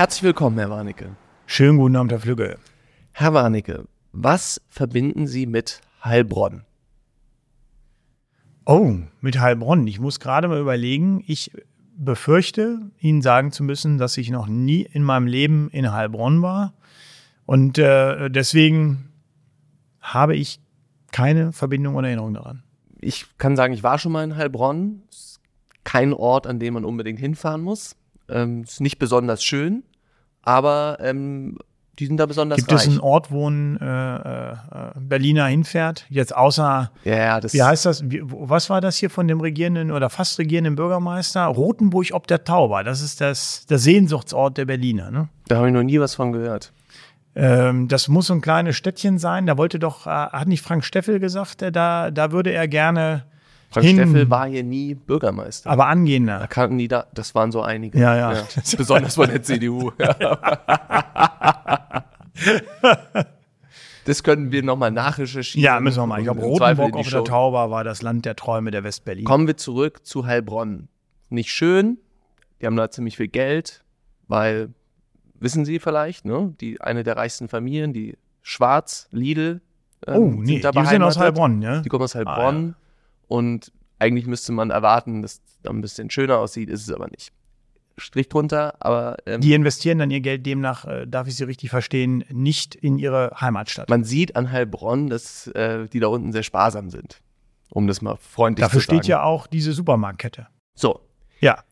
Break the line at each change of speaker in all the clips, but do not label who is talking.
Herzlich willkommen, Herr Warnecke.
Schönen guten Abend, Herr Flügge.
Herr Warnecke, was verbinden Sie mit Heilbronn?
Oh, mit Heilbronn. Ich muss gerade mal überlegen. Ich befürchte, Ihnen sagen zu müssen, dass ich noch nie in meinem Leben in Heilbronn war. Und äh, deswegen habe ich keine Verbindung oder Erinnerung daran.
Ich kann sagen, ich war schon mal in Heilbronn. Ist kein Ort, an dem man unbedingt hinfahren muss. Ähm, ist nicht besonders schön, aber ähm, die sind da besonders
Gibt
reich.
es einen Ort, wo ein äh, äh, Berliner hinfährt? Jetzt außer,
ja, ja, das
wie heißt das? Wie, was war das hier von dem regierenden oder fast regierenden Bürgermeister? Rotenburg ob der Tauber. Das ist das, der Sehnsuchtsort der Berliner. Ne?
Da habe ich noch nie was von gehört.
Ähm, das muss so ein kleines Städtchen sein. Da wollte doch, äh, hat nicht Frank Steffel gesagt, äh, da, da würde er gerne
Frank
hin,
Steffel war hier nie Bürgermeister.
aber
Da
angehender.
kannten die da, das waren so einige.
Ja, ja.
Besonders von der CDU. das können wir nochmal nachrecherchieren.
Ja, müssen wir mal. Ich glaube, Rotenburg auf der. Tauber war das Land der Träume der Westberlin.
Kommen wir zurück zu Heilbronn. Nicht schön. Die haben da ziemlich viel Geld, weil, wissen Sie vielleicht, ne? Die, eine der reichsten Familien, die Schwarz, Lidl, ähm,
oh, nee,
sind da
die sind aus. Heilbronn, ja?
Die kommen aus
Ah,
Heilbronn. Und eigentlich müsste man erwarten, dass es da ein bisschen schöner aussieht, ist es aber nicht. Strich drunter, aber ähm,
Die investieren dann ihr Geld demnach, äh, darf ich Sie richtig verstehen, nicht in ihre Heimatstadt.
man sieht an Heilbronn, dass äh, die da unten sehr sparsam sind. Um das mal freundlich
Dafür
zu sagen.
steht ja auch diese Supermarktkette.
So,
Ja.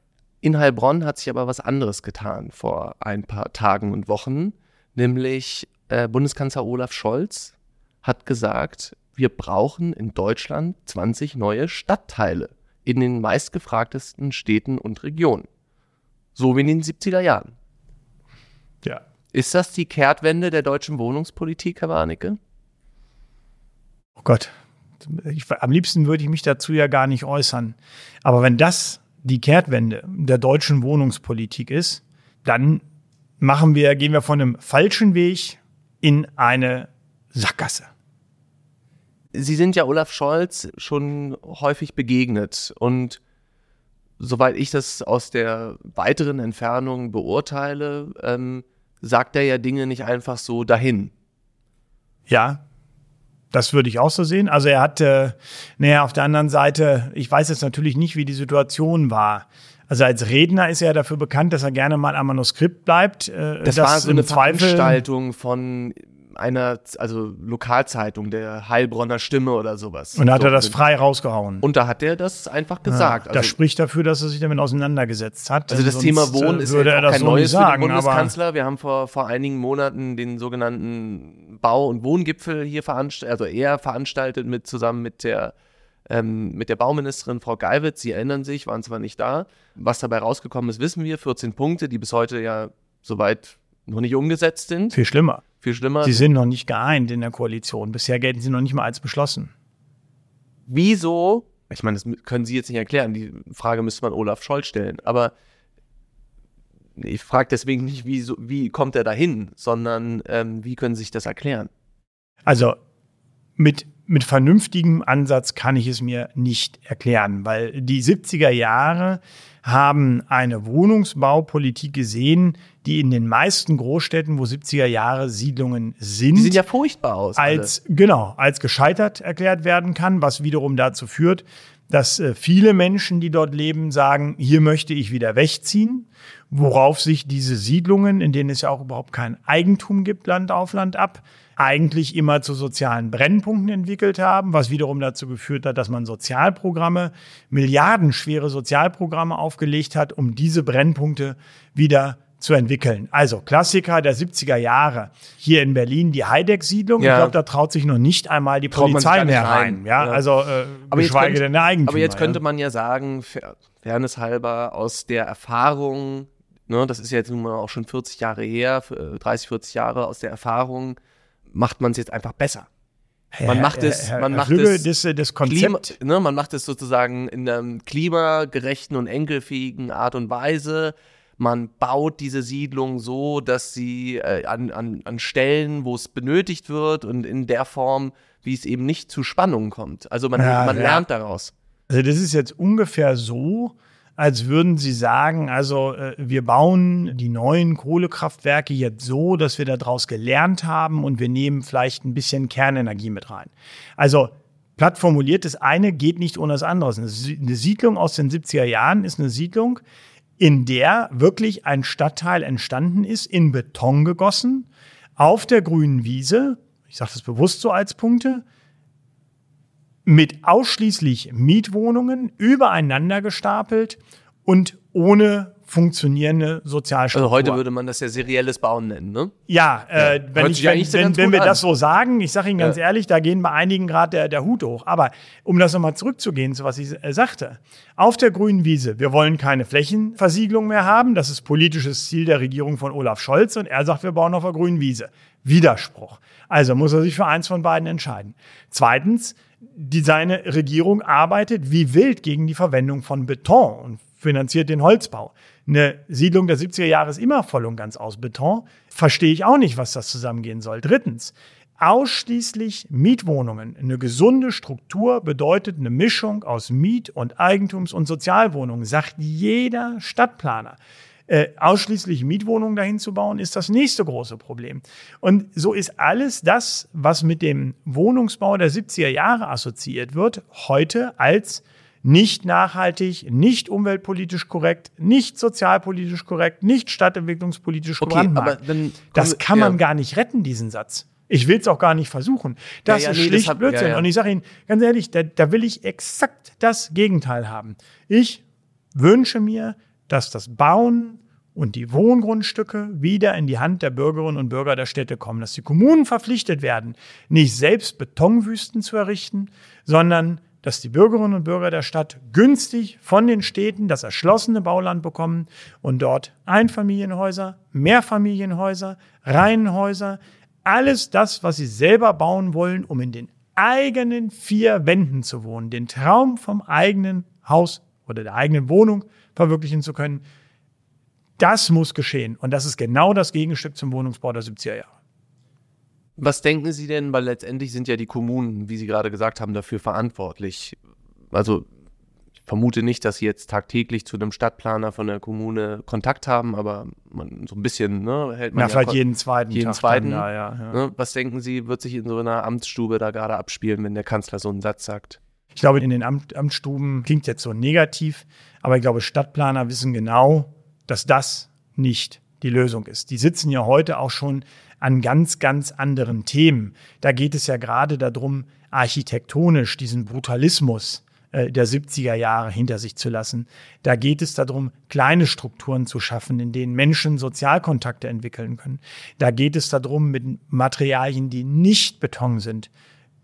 In Heilbronn hat sich aber was anderes getan vor ein paar Tagen und Wochen, nämlich äh, Bundeskanzler Olaf Scholz hat gesagt, wir brauchen in Deutschland 20 neue Stadtteile in den meistgefragtesten Städten und Regionen. So wie in den 70er Jahren.
Ja.
Ist das die Kehrtwende der deutschen Wohnungspolitik, Herr Warnecke?
Oh Gott. Ich, am liebsten würde ich mich dazu ja gar nicht äußern. Aber wenn das die Kehrtwende der deutschen Wohnungspolitik ist, dann machen wir, gehen wir von einem falschen Weg in eine Sackgasse.
Sie sind ja Olaf Scholz schon häufig begegnet und soweit ich das aus der weiteren Entfernung beurteile, ähm, sagt er ja Dinge nicht einfach so dahin.
Ja, das würde ich auch so sehen. Also er hat, äh, naja, auf der anderen Seite, ich weiß jetzt natürlich nicht, wie die Situation war. Also als Redner ist er dafür bekannt, dass er gerne mal am Manuskript bleibt. Äh,
Das war so eine
Zweifel,
Veranstaltung von einer, also Lokalzeitung, der Heilbronner Stimme oder sowas.
Und da hat
so,
er das frei rausgehauen.
Und da hat er das einfach gesagt.
das spricht dafür, dass er sich damit auseinandergesetzt hat.
Also das Thema
äh,
Wohnen ist
würde
ja
er das
kein
so
neues
nicht
für den
sagen,
Bundeskanzler. Wir haben vor, vor einigen Monaten den sogenannten Bau- und Wohngipfel hier veranstaltet, also er veranstaltet mit zusammen mit der ähm, mit der Bauministerin Frau Geiwitz. Sie erinnern sich, waren zwar nicht da. Was dabei rausgekommen ist, wissen wir. 14 Punkte, die bis heute ja soweit noch nicht umgesetzt sind.
viel schlimmer.
Viel schlimmer.
Sie sind noch nicht geeint in der Koalition. Bisher gelten sie noch nicht mal als beschlossen.
Wieso? Ich meine, das können Sie jetzt nicht erklären. Die Frage müsste man Olaf Scholz stellen. Aber ich frage deswegen nicht, wie, so, wie kommt er dahin, sondern ähm, wie können Sie sich das erklären?
Also mit, mit vernünftigem Ansatz kann ich es mir nicht erklären, weil die 70er Jahre haben eine Wohnungsbaupolitik gesehen, die in den meisten Großstädten, wo 70er Jahre Siedlungen sind,
Die sehen ja furchtbar aus. alle.
als genau als gescheitert erklärt werden kann, was wiederum dazu führt, dass äh, viele Menschen, die dort leben, sagen, hier möchte ich wieder wegziehen, worauf sich diese Siedlungen, in denen es ja auch überhaupt kein Eigentum gibt, Land auf Land ab, eigentlich immer zu sozialen Brennpunkten entwickelt haben, was wiederum dazu geführt hat, dass man Sozialprogramme, milliardenschwere Sozialprogramme aufgelegt hat, um diese Brennpunkte wieder zu entwickeln. Also Klassiker der 70er Jahre. Hier in Berlin die Heideck-Siedlung.
Ja.
Ich glaube, da traut sich noch nicht einmal die
Traut
Polizei mehr
rein.
rein. Ja,
Ja.
also äh,
aber
geschweige
könnte,
denn der Eigentümer.
aber jetzt könnte man ja sagen, fair- Fairness halber, aus der Erfahrung, ne, das ist jetzt nun mal auch schon 40 Jahre her, äh, 30, 40 Jahre, aus der Erfahrung macht man es jetzt einfach besser. Man macht es,
Herr,
man
Herr
macht
Flügge,
es
das, äh, das
Klima,
Konzept.
ne, man macht es sozusagen in einer klimagerechten und enkelfähigen Art und Weise. Man baut diese Siedlung so, dass sie äh, an, an, an Stellen, wo es benötigt wird und in der Form, wie es eben nicht zu Spannungen kommt. Also man,
Ja,
man
ja.
lernt daraus.
Also das ist jetzt ungefähr so, als würden sie sagen, also äh, wir bauen die neuen Kohlekraftwerke jetzt so, dass wir daraus gelernt haben und wir nehmen vielleicht ein bisschen Kernenergie mit rein. Also platt formuliert, das eine geht nicht ohne das andere. Eine Siedlung aus den 70er Jahren ist eine Siedlung, in der wirklich ein Stadtteil entstanden ist, in Beton gegossen, auf der grünen Wiese, ich sage das bewusst so als Punkte, mit ausschließlich Mietwohnungen übereinander gestapelt und ohne funktionierende Sozialstruktur.
Also heute würde man das ja serielles Bauen nennen, ne?
Ja, äh, wenn, ich, wenn, wenn, wenn wir an. das so sagen, ich sage Ihnen ganz ja. ehrlich, da gehen bei einigen gerade der, der Hut hoch. Aber um das nochmal zurückzugehen zu was ich äh, sagte, auf der grünen Wiese, wir wollen keine Flächenversiegelung mehr haben, das ist politisches Ziel der Regierung von Olaf Scholz und er sagt, wir bauen auf der grünen Wiese. Widerspruch. Also muss er sich für eins von beiden entscheiden. Zweitens, die, seine Regierung arbeitet wie wild gegen die Verwendung von Beton und finanziert den Holzbau. Eine Siedlung der 70er Jahre ist immer voll und ganz aus Beton. Verstehe ich auch nicht, was das zusammengehen soll. Drittens, ausschließlich Mietwohnungen. Eine gesunde Struktur bedeutet eine Mischung aus Miet- und Eigentums- und Sozialwohnungen, sagt jeder Stadtplaner. Äh, ausschließlich Mietwohnungen dahin zu bauen, ist das nächste große Problem. Und so ist alles das, was mit dem Wohnungsbau der 70er Jahre assoziiert wird, heute als nicht nachhaltig, nicht umweltpolitisch korrekt, nicht sozialpolitisch korrekt, nicht stadtentwicklungspolitisch
okay, aber
Das kann man ja. gar nicht retten, diesen Satz. Ich will es auch gar nicht versuchen. Das ja, ja, ist nee, schlicht das hat, Blödsinn. Und ich sage Ihnen ganz ehrlich, da, da will ich exakt das Gegenteil haben. Ich wünsche mir, dass das Bauen und die Wohngrundstücke wieder in die Hand der Bürgerinnen und Bürger der Städte kommen, dass die Kommunen verpflichtet werden, nicht selbst Betonwüsten zu errichten, sondern dass die Bürgerinnen und Bürger der Stadt günstig von den Städten das erschlossene Bauland bekommen und dort Einfamilienhäuser, Mehrfamilienhäuser, Reihenhäuser, alles das, was sie selber bauen wollen, um in den eigenen vier Wänden zu wohnen, den Traum vom eigenen Haus oder der eigenen Wohnung verwirklichen zu können. Das muss geschehen. Und das ist genau das Gegenstück zum Wohnungsbau der 70er Jahre.
Was denken Sie denn, weil letztendlich sind ja die Kommunen, wie Sie gerade gesagt haben, dafür verantwortlich. Also ich vermute nicht, dass Sie jetzt tagtäglich zu einem Stadtplaner von der Kommune Kontakt haben, aber man, so ein bisschen ne, hält man.
Ja, ja vielleicht jeden zweiten.
Jeden Tag zweiten.
Dann, ja, ja.
Ne, was denken Sie, wird sich in so einer Amtsstube da gerade abspielen, wenn der Kanzler so einen Satz sagt?
Ich glaube, in den Amt, Amtsstuben klingt jetzt so negativ, aber ich glaube, Stadtplaner wissen genau, dass das nicht die Lösung ist. Die sitzen ja heute auch schon an ganz, ganz anderen Themen. Da geht es ja gerade darum, architektonisch diesen Brutalismus äh, der 70er Jahre hinter sich zu lassen. Da geht es darum, kleine Strukturen zu schaffen, in denen Menschen Sozialkontakte entwickeln können. Da geht es darum, mit Materialien, die nicht Beton sind,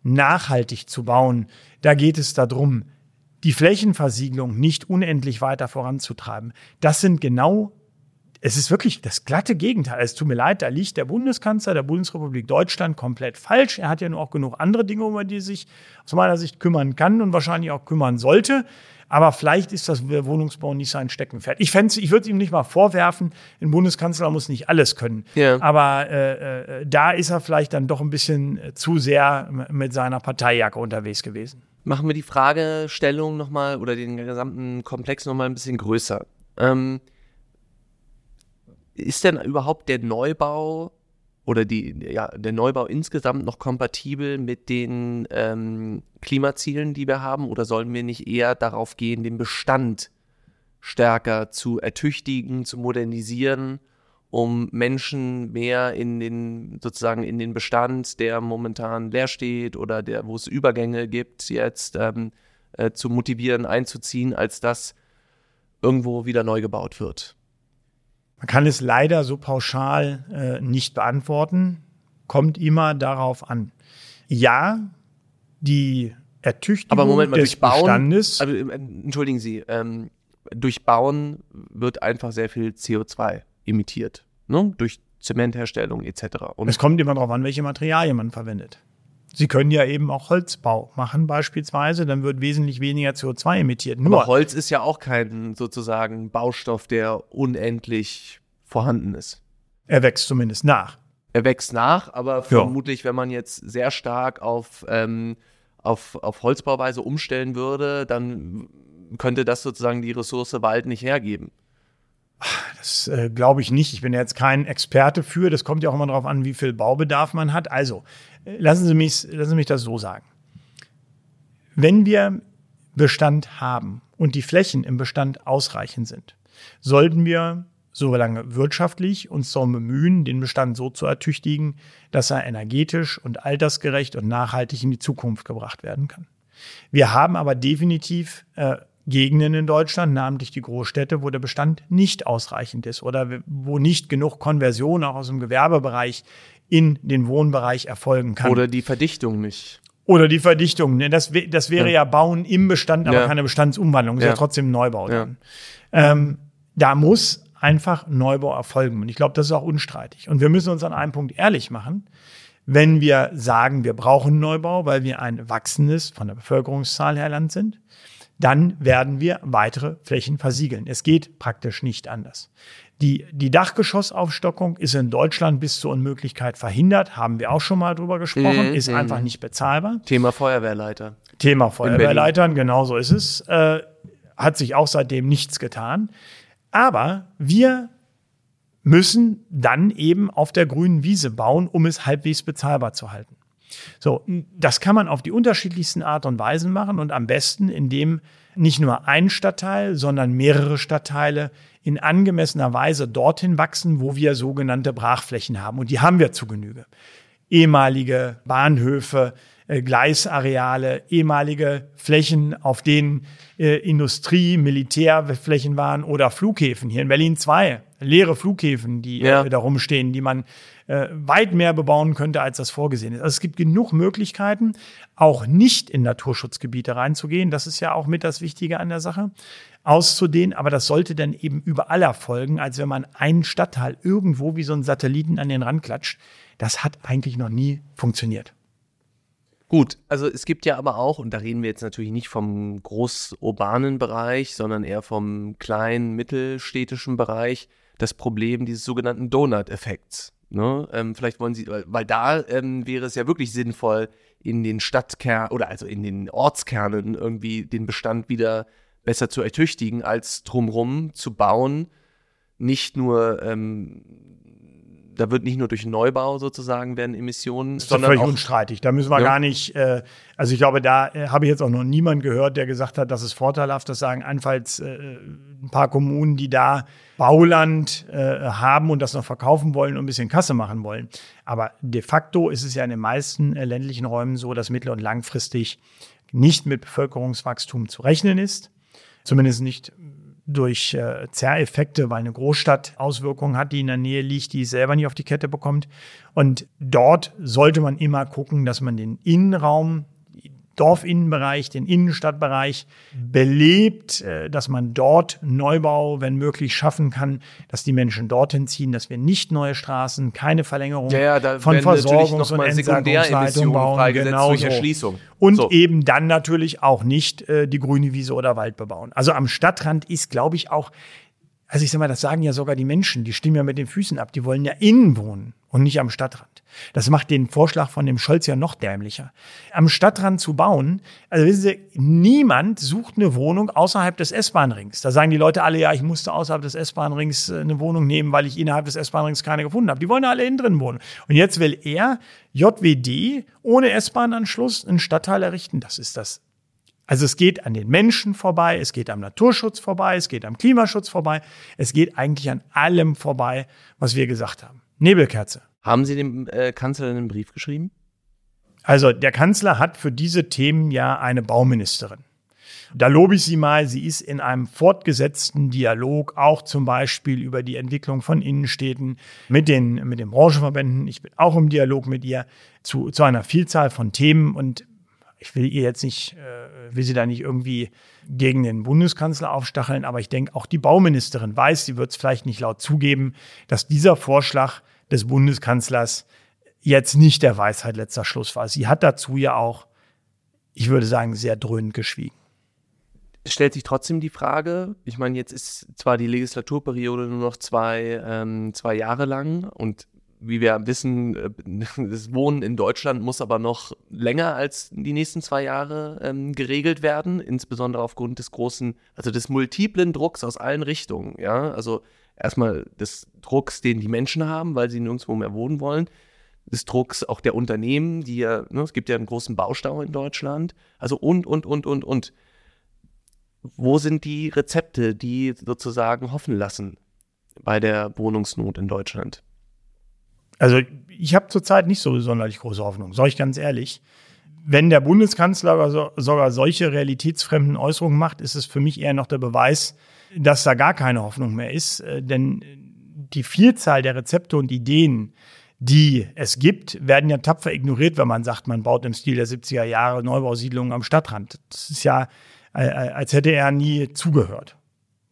nachhaltig zu bauen. Da geht es darum, die Flächenversiegelung nicht unendlich weiter voranzutreiben. Das sind genau es ist wirklich das glatte Gegenteil. Es tut mir leid, da liegt der Bundeskanzler der Bundesrepublik Deutschland komplett falsch. Er hat ja nur auch genug andere Dinge, um die er sich aus meiner Sicht kümmern kann und wahrscheinlich auch kümmern sollte. Aber vielleicht ist das Wohnungsbau nicht sein Steckenpferd. Ich, fände, ich würde ihm nicht mal vorwerfen, ein Bundeskanzler muss nicht alles können. Ja. Aber äh, äh, da ist er vielleicht dann doch ein bisschen zu sehr mit seiner Parteijacke unterwegs gewesen.
Machen wir die Fragestellung nochmal oder den gesamten Komplex nochmal ein bisschen größer. Ähm, ist denn überhaupt der Neubau oder die, ja, der Neubau insgesamt noch kompatibel mit den ähm, Klimazielen, die wir haben? Oder sollen wir nicht eher darauf gehen, den Bestand stärker zu ertüchtigen, zu modernisieren, um Menschen mehr in den, sozusagen in den Bestand, der momentan leer steht oder der, wo es Übergänge gibt, jetzt ähm, äh, zu motivieren, einzuziehen, als dass irgendwo wieder neu gebaut wird?
Man kann es leider so pauschal äh, nicht beantworten. Kommt immer darauf an. Ja, die Ertüchtigung
Aber Moment mal,
des
durch Bauen,
Bestandes.
Also, entschuldigen Sie, ähm, durch Bauen wird einfach sehr viel CO2 emittiert. Ne? Durch Zementherstellung etc.
Und es kommt immer darauf an, welche Materialien man verwendet. Sie können ja eben auch Holzbau machen beispielsweise, dann wird wesentlich weniger CO2 emittiert.
Nur Aber Holz ist ja auch kein sozusagen Baustoff, der unendlich vorhanden ist.
Er wächst zumindest nach.
Er wächst nach, aber ja. vermutlich, wenn man jetzt sehr stark auf, ähm, auf, auf Holzbauweise umstellen würde, dann könnte das sozusagen die Ressource Wald nicht hergeben?
Das äh, glaube ich nicht. Ich bin jetzt kein Experte für. Das kommt ja auch immer darauf an, wie viel Baubedarf man hat. Also, äh, lassen Sie mich, lassen Sie mich das so sagen. Wenn wir Bestand haben und die Flächen im Bestand ausreichend sind, sollten wir so lange wirtschaftlich uns darum bemühen, den Bestand so zu ertüchtigen, dass er energetisch und altersgerecht und nachhaltig in die Zukunft gebracht werden kann. Wir haben aber definitiv äh, Gegenden in Deutschland, namentlich die Großstädte, wo der Bestand nicht ausreichend ist oder wo nicht genug Konversion auch aus dem Gewerbebereich in den Wohnbereich erfolgen kann.
Oder die Verdichtung nicht.
Oder die Verdichtung. Ne? Das, das wäre ja. ja. Bauen im Bestand, aber
Ja.
keine Bestandsumwandlung. Das ist
Ja.
ja trotzdem Neubau dann. Ähm, da muss einfach Neubau erfolgen. Und ich glaube, das ist auch unstreitig. Und wir müssen uns an einem Punkt ehrlich machen. Wenn wir sagen, wir brauchen Neubau, weil wir ein wachsendes, von der Bevölkerungszahl her Land sind, dann werden wir weitere Flächen versiegeln. Es geht praktisch nicht anders. Die, die Dachgeschossaufstockung ist in Deutschland bis zur Unmöglichkeit verhindert, haben wir auch schon mal drüber gesprochen,
Mhm,
ist
mhm.
einfach nicht bezahlbar.
Thema Feuerwehrleiter.
Thema Feuerwehrleitern, genau so ist es. Äh, hat sich auch seitdem nichts getan. Aber wir müssen dann eben auf der grünen Wiese bauen, um es halbwegs bezahlbar zu halten. So, das kann man auf die unterschiedlichsten Art und Weisen machen und am besten, indem nicht nur ein Stadtteil, sondern mehrere Stadtteile in angemessener Weise dorthin wachsen, wo wir sogenannte Brachflächen haben. Und die haben wir zu Genüge. Ehemalige Bahnhöfe, Gleisareale, ehemalige Flächen, auf denen äh, Industrie, Militärflächen waren oder Flughäfen. Hier in Berlin zwei leere Flughäfen, die
Ja.
äh, da rumstehen, die man äh, weit mehr bebauen könnte, als das vorgesehen ist. Also es gibt genug Möglichkeiten, auch nicht in Naturschutzgebiete reinzugehen. Das ist ja auch mit das Wichtige an der Sache, auszudehnen. Aber das sollte dann eben überall erfolgen, als wenn man einen Stadtteil irgendwo wie so einen Satelliten an den Rand klatscht. Das hat eigentlich noch nie funktioniert.
Gut, also es gibt ja aber auch, und da reden wir jetzt natürlich nicht vom großurbanen Bereich, sondern eher vom kleinen, mittelstädtischen Bereich, das Problem dieses sogenannten Donut-Effekts. Ne? Ähm, vielleicht wollen Sie, weil, da ähm, wäre es ja wirklich sinnvoll, in den Stadtkernen oder also in den Ortskernen irgendwie den Bestand wieder besser zu ertüchtigen, als drumrum zu bauen. Nicht nur, ähm, da wird nicht nur durch Neubau sozusagen werden Emissionen,
Das ist
sondern
völlig
auch
unstreitig. Da müssen wir
Ja.
gar nicht, äh, also ich glaube, da äh, habe ich jetzt auch noch niemand gehört, der gesagt hat, das ist vorteilhaft. Das sagen einfalls äh, ein paar Kommunen, die da Bauland äh, haben und das noch verkaufen wollen und ein bisschen Kasse machen wollen. Aber de facto ist es ja in den meisten äh, ländlichen Räumen so, dass mittel- und langfristig nicht mit Bevölkerungswachstum zu rechnen ist. Zumindest nicht durch äh, Zerreffekte, weil eine Großstadt Auswirkungen hat, die in der Nähe liegt, die es selber nicht auf die Kette bekommt. Und dort sollte man immer gucken, dass man den Innenraum, Dorfinnenbereich, den Innenstadtbereich belebt, äh, dass man dort Neubau, wenn möglich, schaffen kann, dass die Menschen dorthin ziehen, dass wir nicht neue Straßen, keine Verlängerung
Ja, ja,
von Versorgungs- und Entsagungsleitungen bauen. Genau
durch. Erschließung.
Und
So.
eben dann natürlich auch nicht äh, die grüne Wiese oder Wald bebauen. Also am Stadtrand ist, glaube ich, auch, also ich sag mal, das sagen ja sogar die Menschen, die stimmen ja mit den Füßen ab, die wollen ja innen wohnen und nicht am Stadtrand. Das macht den Vorschlag von dem Scholz ja noch dämlicher. Am Stadtrand zu bauen, also wissen Sie, niemand sucht eine Wohnung außerhalb des S-Bahn-Rings. Da sagen die Leute alle, ja, ich musste außerhalb des S-Bahn-Rings äh, eine Wohnung nehmen, weil ich innerhalb des S-Bahn-Rings keine gefunden habe. Die wollen alle innen drin wohnen. Und jetzt will er, JWD, ohne S-Bahn-Anschluss einen Stadtteil errichten. Das ist das also es geht an den Menschen vorbei, es geht am Naturschutz vorbei, es geht am Klimaschutz vorbei, es geht eigentlich an allem vorbei, was wir gesagt haben. Nebelkerze.
Haben Sie dem äh, Kanzler einen Brief geschrieben?
Also der Kanzler hat für diese Themen ja eine Bauministerin. Da lobe ich sie mal, sie ist in einem fortgesetzten Dialog, auch zum Beispiel über die Entwicklung von Innenstädten mit den, mit den Branchenverbänden. Ich bin auch im Dialog mit ihr zu, zu einer Vielzahl von Themen und ich will ihr jetzt nicht, äh, will sie da nicht irgendwie gegen den Bundeskanzler aufstacheln, aber ich denke, auch die Bauministerin weiß, sie wird es vielleicht nicht laut zugeben, dass dieser Vorschlag des Bundeskanzlers jetzt nicht der Weisheit letzter Schluss war. Sie hat dazu ja auch, ich würde sagen, sehr dröhnend geschwiegen.
Es stellt sich trotzdem die Frage, ich meine, jetzt ist zwar die Legislaturperiode nur noch zwei, ähm, zwei Jahre lang und wie wir wissen, äh, das Wohnen in Deutschland muss aber noch länger als die nächsten zwei Jahre ähm, geregelt werden, insbesondere aufgrund des großen, also des multiplen Drucks aus allen Richtungen. Ja, also erstmal des Drucks, den die Menschen haben, weil sie nirgendwo mehr wohnen wollen, des Drucks auch der Unternehmen, die ja, ne, es gibt ja einen großen Baustau in Deutschland, also und, und, und, und, und. Wo sind die Rezepte, die sozusagen hoffen lassen bei der Wohnungsnot in Deutschland?
Also ich habe zurzeit nicht so sonderlich große Hoffnung, sage ich ganz ehrlich. Wenn der Bundeskanzler sogar solche realitätsfremden Äußerungen macht, ist es für mich eher noch der Beweis, dass da gar keine Hoffnung mehr ist. Äh, denn die Vielzahl der Rezepte und Ideen, die es gibt, werden ja tapfer ignoriert, wenn man sagt, man baut im Stil der 70er Jahre Neubausiedlungen am Stadtrand. Das ist ja, äh, äh, als hätte er nie zugehört.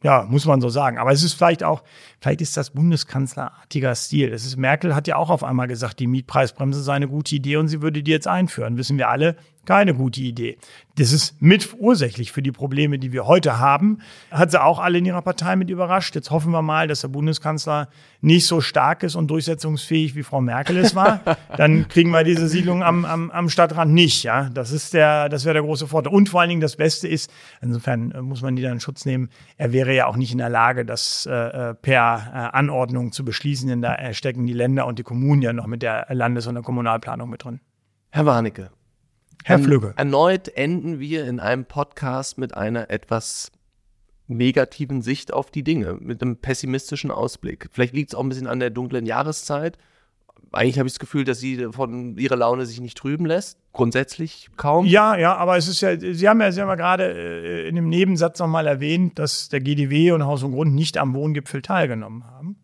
Ja, muss man so sagen. Aber es ist vielleicht auch, vielleicht ist das Bundeskanzlerartiger Stil. Das ist, Merkel hat ja auch auf einmal gesagt, die Mietpreisbremse sei eine gute Idee und sie würde die jetzt einführen. Wissen wir alle, keine gute Idee. Das ist mitursächlich für die Probleme, die wir heute haben. Hat sie auch alle in ihrer Partei mit überrascht. Jetzt hoffen wir mal, dass der Bundeskanzler nicht so stark ist und durchsetzungsfähig, wie Frau Merkel es war. Dann kriegen wir diese Siedlung am, am, am Stadtrand nicht. Ja, das ist der, das wäre der große Vorteil. Und vor allen Dingen das Beste ist, insofern äh, muss man die dann in Schutz nehmen. Er wäre ja auch nicht in der Lage, das äh, äh per äh, Anordnung zu beschließen. Denn da stecken die Länder und die Kommunen ja noch mit der Landes- und der Kommunalplanung mit drin.
Herr Warnecke,
Herr Flügge.
Erneut enden wir in einem Podcast mit einer etwas negativen Sicht auf die Dinge, mit einem pessimistischen Ausblick. Vielleicht liegt es auch ein bisschen an der dunklen Jahreszeit. Eigentlich habe ich das Gefühl, dass sie von ihrer Laune sich nicht trüben lässt. Grundsätzlich kaum.
Ja, ja, aber es ist ja, Sie haben ja, Sie haben ja gerade äh, in dem Nebensatz nochmal erwähnt, dass der GDW und Haus und Grund nicht am Wohngipfel teilgenommen haben.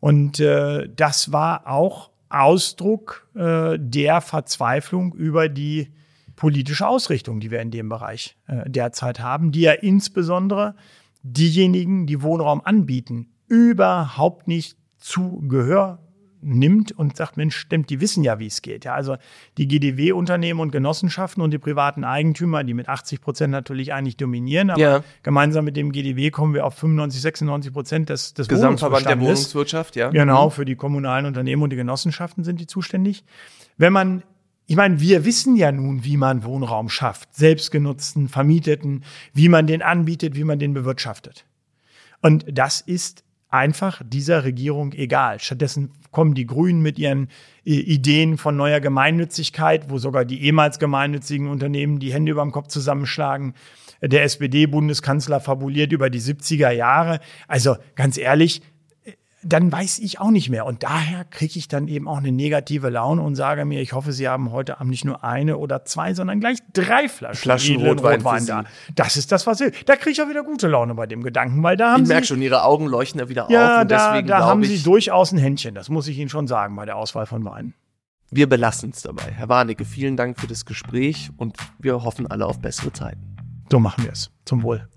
Und äh, das war auch Ausdruck äh, der Verzweiflung über die politische Ausrichtung, die wir in dem Bereich äh, derzeit haben, die ja insbesondere diejenigen, die Wohnraum anbieten, überhaupt nicht zu Gehör nimmt und sagt, Mensch, stimmt, die wissen ja, wie es geht. Ja, also die GDW-Unternehmen und Genossenschaften und die privaten Eigentümer, die mit 80 Prozent natürlich eigentlich dominieren, aber ja. gemeinsam mit dem GDW kommen wir auf 95, 96 Prozent des, des
Gesamtverband der Wohnungswirtschaft, ja.
Genau, mhm. für die kommunalen Unternehmen und die Genossenschaften sind die zuständig. Wenn man ich meine, wir wissen ja nun, wie man Wohnraum schafft, selbstgenutzten, vermieteten, wie man den anbietet, wie man den bewirtschaftet. Und das ist einfach dieser Regierung egal. Stattdessen kommen die Grünen mit ihren äh, Ideen von neuer Gemeinnützigkeit, wo sogar die ehemals gemeinnützigen Unternehmen die Hände über dem Kopf zusammenschlagen. Der SPD-Bundeskanzler fabuliert über die 70er Jahre. Also ganz ehrlich, dann weiß ich auch nicht mehr. Und daher kriege ich dann eben auch eine negative Laune und sage mir, ich hoffe, Sie haben heute Abend nicht nur eine oder zwei, sondern gleich drei Flaschen,
Flaschen Rotwein, Rotwein
da. Das ist das, was ich. Da kriege ich auch wieder gute Laune bei dem Gedanken, weil da haben
ich
Sie.
Ich merke schon, Ihre Augen leuchten ja wieder
ja,
auf. Und
da,
deswegen
da haben
ich,
Sie durchaus ein Händchen. Das muss ich Ihnen schon sagen bei der Auswahl von Weinen.
Wir belassen es dabei. Herr Warnecke, vielen Dank für das Gespräch und wir hoffen alle auf bessere Zeiten.
So machen wir es. Zum Wohl.